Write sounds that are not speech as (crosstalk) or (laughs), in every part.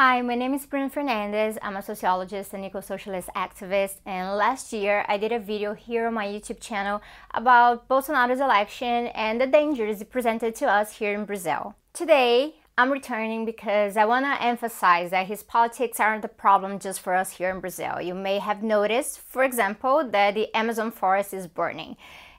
Hi, my name is Bruna Fernandez. I'm a sociologist and eco-socialist activist, and last year I did a video here on my YouTube channel about Bolsonaro's election and the dangers it presented to us here in Brazil. Today, I'm returning because I want to emphasize that his politics aren't the problem just for us here in Brazil. You may have noticed, for example, that the Amazon forest is burning.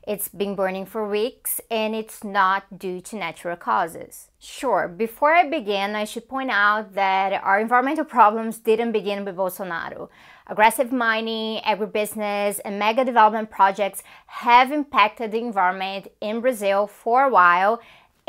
It's been burning for weeks and it's not due to natural causes. Sure, before I begin, I should point out that our environmental problems didn't begin with Bolsonaro. Aggressive mining, agribusiness, and mega development projects have impacted the environment in Brazil for a while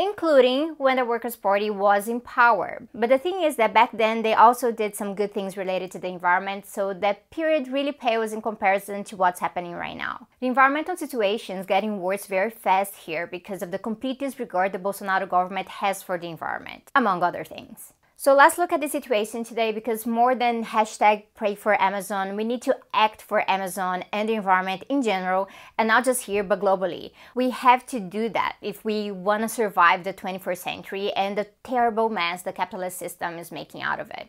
including when the Workers' Party was in power. But the thing is that back then they also did some good things related to the environment, so that period really pales in comparison to what's happening right now. The environmental situation is getting worse very fast here because of the complete disregard the Bolsonaro government has for the environment, among other things. So let's look at the situation today because more than hashtag pray for Amazon, we need to act for Amazon and the environment in general, and not just here but globally. We have to do that if we want to survive the 21st century and the terrible mess the capitalist system is making out of it.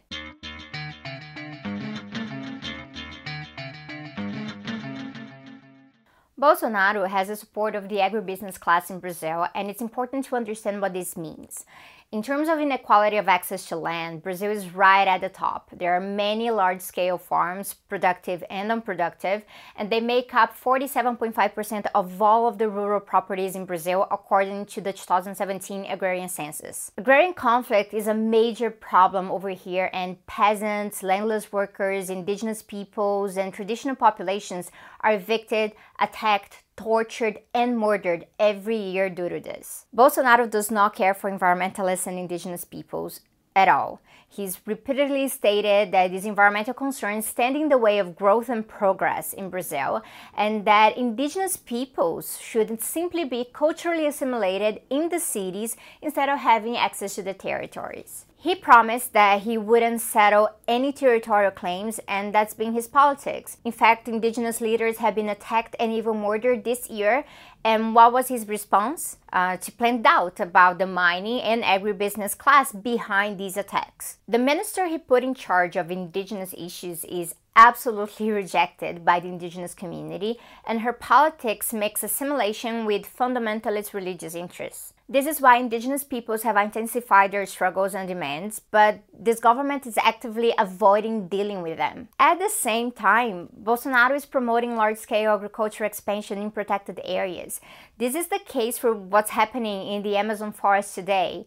Bolsonaro has the support of the agribusiness class in Brazil, and it's important to understand what this means. In terms of inequality of access to land, Brazil is right at the top. There are many large scale farms, productive and unproductive, and they make up 47.5% of all of the rural properties in Brazil, according to the 2017 agrarian census. Agrarian conflict is a major problem over here, and peasants, landless workers, indigenous peoples, and traditional populations are evicted, attacked, tortured, and murdered every year due to this. Bolsonaro does not care for environmentalists and indigenous peoples at all. He's repeatedly stated that these environmental concerns stand in the way of growth and progress in Brazil, and that indigenous peoples should simply be culturally assimilated in the cities instead of having access to the territories. He promised that he wouldn't settle any territorial claims, and that's been his politics. In fact, indigenous leaders have been attacked and even murdered this year. And what was his response? Uh, to plant doubt about the mining and agribusiness class behind these attacks. The minister he put in charge of indigenous issues is absolutely (laughs) rejected by the indigenous community, and her politics makes assimilation with fundamentalist religious interests. This is why indigenous peoples have intensified their struggles and demands, but this government is actively avoiding dealing with them. At the same time, Bolsonaro is promoting large scale agricultural expansion in protected areas. This is the case for what's happening in the Amazon forest today.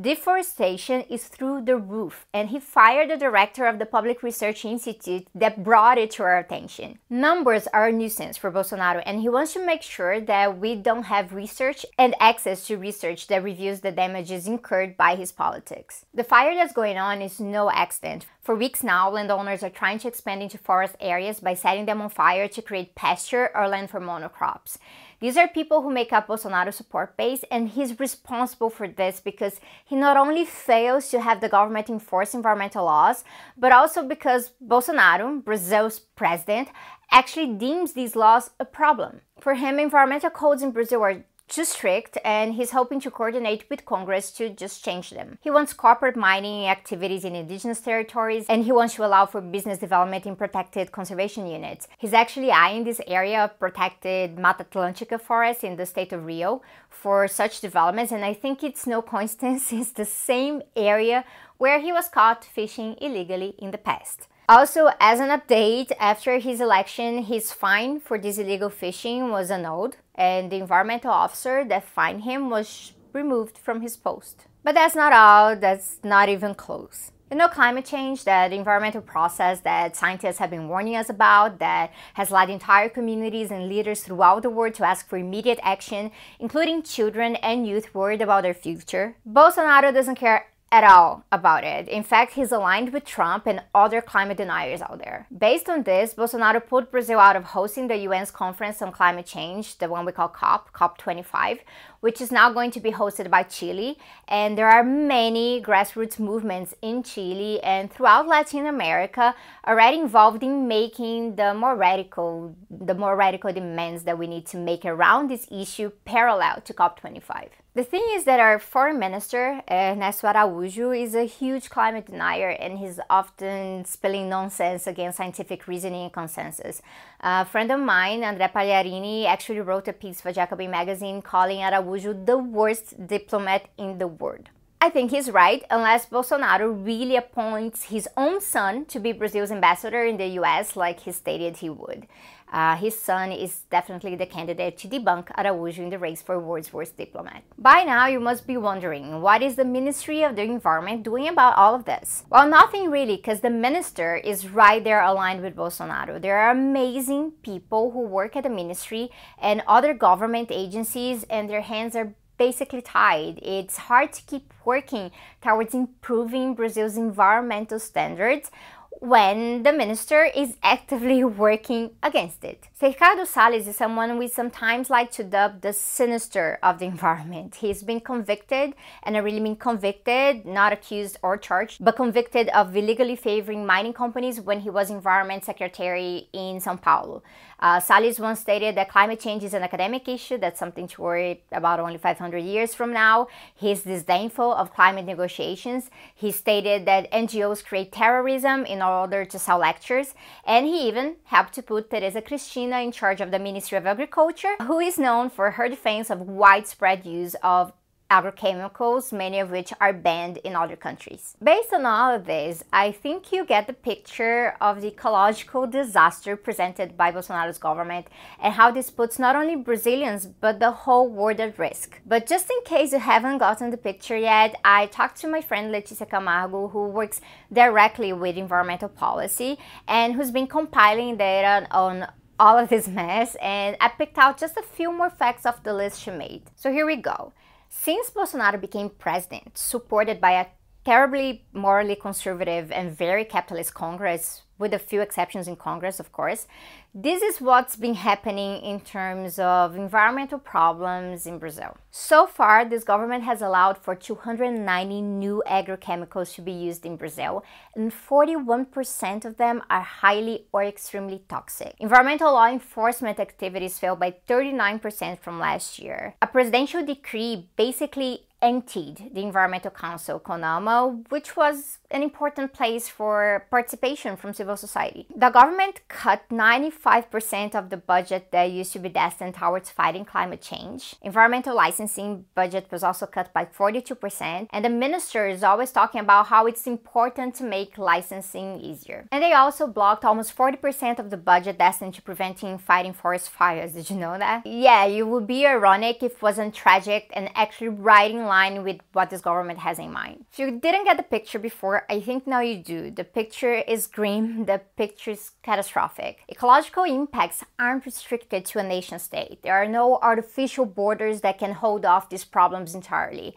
Deforestation is through the roof, and he fired the director of the Public Research Institute that brought it to our attention. Numbers are a nuisance for Bolsonaro, and he wants to make sure that we don't have research and access to research that reviews the damages incurred by his politics. The fire that's going on is no accident. For weeks now, landowners are trying to expand into forest areas by setting them on fire to create pasture or land for monocrops. These are people who make up Bolsonaro's support base, and he's responsible for this because he not only fails to have the government enforce environmental laws, but also because Bolsonaro, Brazil's president, actually deems these laws a problem. For him, environmental codes in Brazil are too strict and he's hoping to coordinate with Congress to just change them. He wants corporate mining activities in indigenous territories and he wants to allow for business development in protected conservation units. He's actually eyeing this area of protected Mata Atlântica forest in the state of Rio for such developments and I think it's no (laughs) coincidence it's the same area where he was caught fishing illegally in the past. Also, as an update, after his election, his fine for this illegal fishing was annulled, and the environmental officer that fined him was removed from his post. But that's not all, that's not even close. You know, climate change, that environmental process that scientists have been warning us about, that has led entire communities and leaders throughout the world to ask for immediate action, including children and youth worried about their future. Bolsonaro doesn't care at all about it. In fact, he's aligned with Trump and other climate deniers out there. Based on this, Bolsonaro pulled Brazil out of hosting the UN's conference on climate change, the one we call COP, COP25, which is now going to be hosted by Chile. And there are many grassroots movements in Chile and throughout Latin America already involved in making the more radical, the more radical demands that we need to make around this issue parallel to COP25. The thing is that our foreign minister, Ernesto Araújo, is a huge climate denier and he's often spilling nonsense against scientific reasoning and consensus. A friend of mine, Andre Pagliarini, actually wrote a piece for Jacobin magazine calling Araújo the worst diplomat in the world. I think he's right, unless Bolsonaro really appoints his own son to be Brazil's ambassador in the US like he stated he would. Uh, his son is definitely the candidate to debunk Araújo in the race for world's worst diplomat. By now, you must be wondering what is the Ministry of the Environment doing about all of this? Well, nothing really, because the minister is right there aligned with Bolsonaro. There are amazing people who work at the ministry and other government agencies, and their hands are basically tied. It's hard to keep working towards improving Brazil's environmental standards when the minister is actively (laughs) working against it. Ricardo Salles is someone we sometimes like to dub the sinister of the (laughs) environment. He's been convicted, and I really mean convicted, not accused or charged, but convicted of illegally favoring mining companies when he was environment secretary in Sao Paulo. Uh, Salles once stated that climate change is an academic issue, that's something to worry about only 500 years from now. He's disdainful of climate negotiations. He stated that NGOs create terrorism in order to sell lectures, and he even helped to put Tereza Cristina in charge of the Ministry of Agriculture, who is known for her defense of widespread use of agrochemicals, many of which are banned in other countries. Based on all of this, I think you get the picture of the ecological disaster presented by Bolsonaro's government and how this puts not only Brazilians but the whole world at risk. But just in case you haven't gotten the picture yet, I talked to my friend Leticia Camargo, who works directly with environmental policy and who's been compiling data on all of this mess, and I picked out just a few more facts off the list she made. So here we go. Since Bolsonaro became president, supported by a terribly morally conservative and very capitalist Congress, with a few exceptions in Congress, of course. This is what's been happening in terms of environmental problems in Brazil. So far, this government has allowed for 290 new agrochemicals to be used in Brazil, and 41% of them are highly or extremely toxic. Environmental law enforcement activities fell by 39% from last year. A presidential decree basically emptied the Environmental Council, CONAMA, which was an important place for participation from civil society. The government cut 95% of the budget that used to be destined towards fighting climate change. Environmental licensing budget was also cut by 42%, and the minister is always talking about how it's important to make licensing easier. And they also blocked almost 40% of the budget destined to preventing fighting forest fires. Did you know that? Yeah, it would be ironic if it wasn't tragic and actually right in line with what this government has in mind. If you didn't get the picture before, I think now you do. The picture is grim, the picture is catastrophic. Ecological impacts aren't restricted to a nation state. There are no artificial borders that can hold off these problems entirely.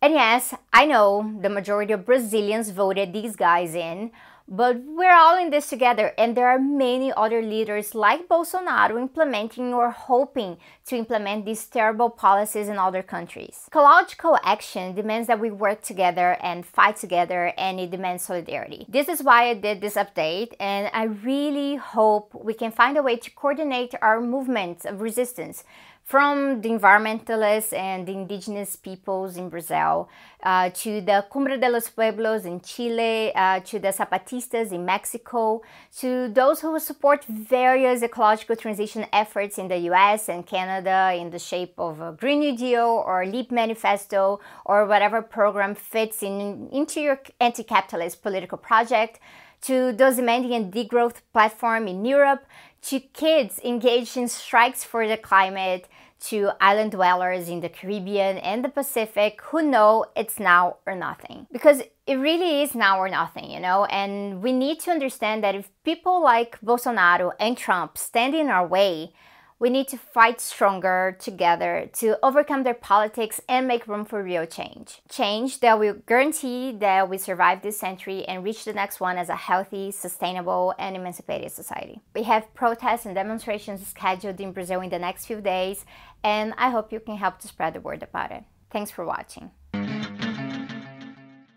And yes, I know the majority of Brazilians voted these guys in, but we're all in this together, and there are many other leaders like Bolsonaro implementing or hoping to implement these terrible policies in other countries. Ecological action demands that we work together and fight together, and it demands solidarity. This is why I did this update, and I really hope we can find a way to coordinate our movements of resistance from the environmentalists and the indigenous peoples in Brazil uh, to the Cumbre de los Pueblos in Chile, uh, to the Zapatistas in Mexico, to those who support various ecological transition efforts in the US and Canada in the shape of a Green New Deal or LEAP Manifesto or whatever program fits in, into your anti capitalist political project to those demanding a degrowth platform in Europe, to kids engaged in strikes for the climate, to island dwellers in the Caribbean and the Pacific who know it's now or nothing. Because it really is now or nothing, you know, and we need to understand that if people like Bolsonaro and Trump stand in our way, We need to fight stronger together to overcome their politics and make room for real change. Change that will guarantee that we survive this century and reach the next one as a healthy, sustainable, and emancipated society. We have protests and demonstrations scheduled in Brazil in the next few days, and I hope you can help to spread the word about it. Thanks for watching.